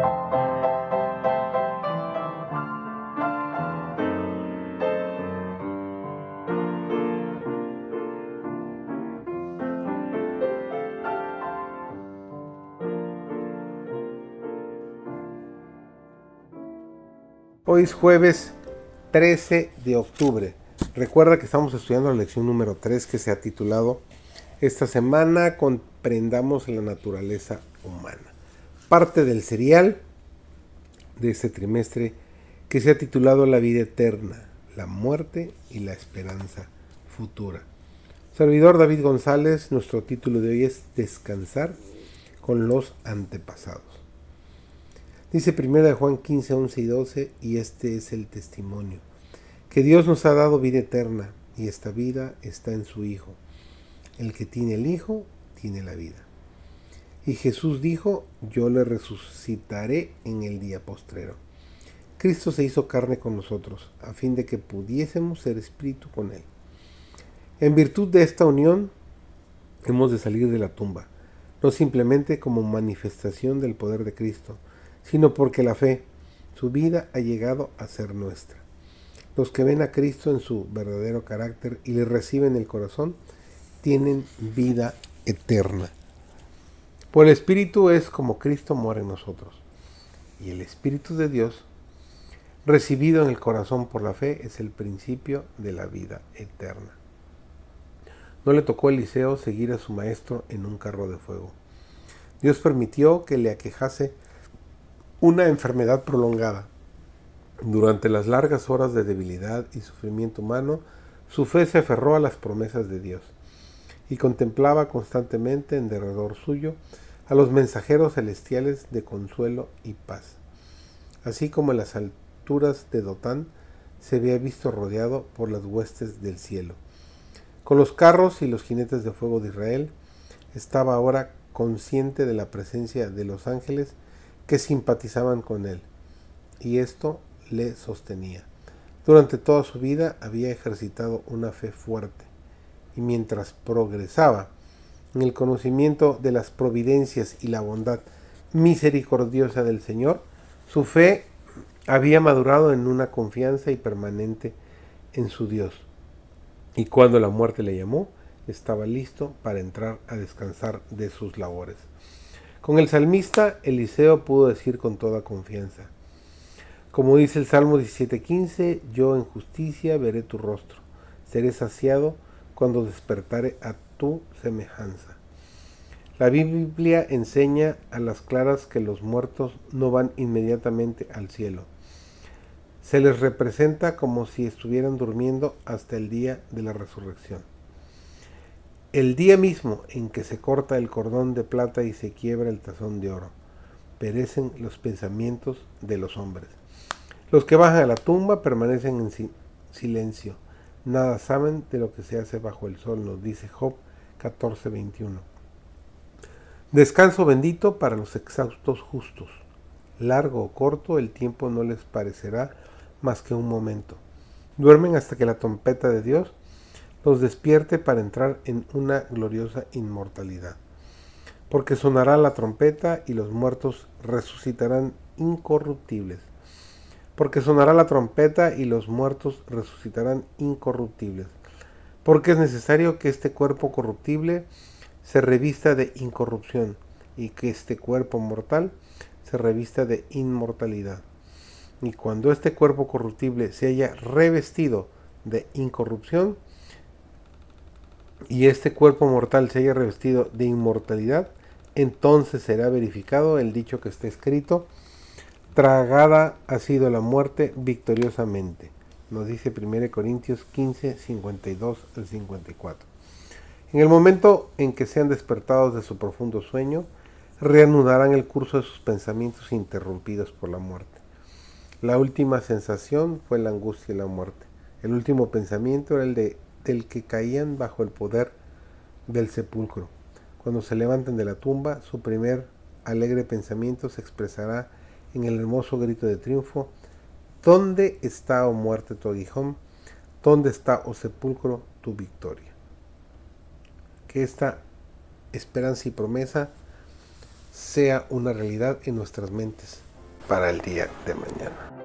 Hoy es jueves 13 de octubre. Recuerda que estamos estudiando la lección número 3 que se ha titulado Esta semana comprendamos la naturaleza humana. Parte del serial de este trimestre que se ha titulado La vida eterna, la muerte y la esperanza futura. Servidor David González, nuestro título de hoy es Descansar con los antepasados. Dice 1 Juan 15, 11 y 12, y este es el testimonio, que Dios nos ha dado vida eterna, y esta vida está en su Hijo. El que tiene el Hijo, tiene la vida. Y Jesús dijo, yo le resucitaré en el día postrero. Cristo se hizo carne con nosotros, a fin de que pudiésemos ser espíritu con Él. En virtud de esta unión, hemos de salir de la tumba, no simplemente como manifestación del poder de Cristo, sino porque la fe, su vida, ha llegado a ser nuestra. Los que ven a Cristo en su verdadero carácter y le reciben el corazón, tienen vida eterna. Por el Espíritu es como Cristo mora en nosotros. Y el Espíritu de Dios, recibido en el corazón por la fe, es el principio de la vida eterna. No le tocó a Eliseo seguir a su maestro en un carro de fuego. Dios permitió que le aquejase una enfermedad prolongada. Durante las largas horas de debilidad y sufrimiento humano, su fe se aferró a las promesas de Dios y contemplaba constantemente en derredor suyo a los mensajeros celestiales de consuelo y paz. Así como en las alturas de Dotán se había visto rodeado por las huestes del cielo. Con los carros y los jinetes de fuego de Israel, estaba ahora consciente de la presencia de los ángeles que simpatizaban con él, y esto le sostenía. Durante toda su vida había ejercitado una fe fuerte, y mientras progresaba en el conocimiento de las providencias y la bondad misericordiosa del Señor, su fe había madurado en una confianza y permanente en su Dios. Y cuando la muerte le llamó, estaba listo para entrar a descansar de sus labores. Con el salmista, Eliseo pudo decir con toda confianza, como dice el Salmo 17:15, yo en justicia veré tu rostro, seré saciado cuando despertare a tu semejanza. La Biblia enseña a las claras que los muertos no van inmediatamente al cielo. Se les representa como si estuvieran durmiendo hasta el día de la resurrección. El día mismo en que se corta el cordón de plata y se quiebra el tazón de oro, perecen los pensamientos de los hombres. Los que bajan a la tumba permanecen en silencio. Nada saben de lo que se hace bajo el sol, nos dice Job 14:21. Descanso bendito para los exhaustos justos. Largo o corto, el tiempo no les parecerá más que un momento. Duermen hasta que la trompeta de Dios los despierte para entrar en una gloriosa inmortalidad. Porque sonará la trompeta y los muertos resucitarán incorruptibles. Porque sonará la trompeta y los muertos resucitarán incorruptibles. Porque es necesario que este cuerpo corruptible se revista de incorrupción y que este cuerpo mortal se revista de inmortalidad. Y cuando este cuerpo corruptible se haya revestido de incorrupción, y este cuerpo mortal se haya revestido de inmortalidad, entonces será verificado el dicho que está escrito, tragada ha sido la muerte victoriosamente. Nos dice 1 Corintios 15, 52 al 54. En el momento en que sean despertados de su profundo sueño, reanudarán el curso de sus pensamientos interrumpidos por la muerte. La última sensación fue la angustia y la muerte. El último pensamiento era el de del que caían bajo el poder del sepulcro. Cuando se levanten de la tumba, su primer alegre pensamiento se expresará en el hermoso grito de triunfo, ¿Dónde está, o oh muerte, tu aguijón? ¿Dónde está, o oh sepulcro, tu victoria? Que esta esperanza y promesa sea una realidad en nuestras mentes para el día de mañana.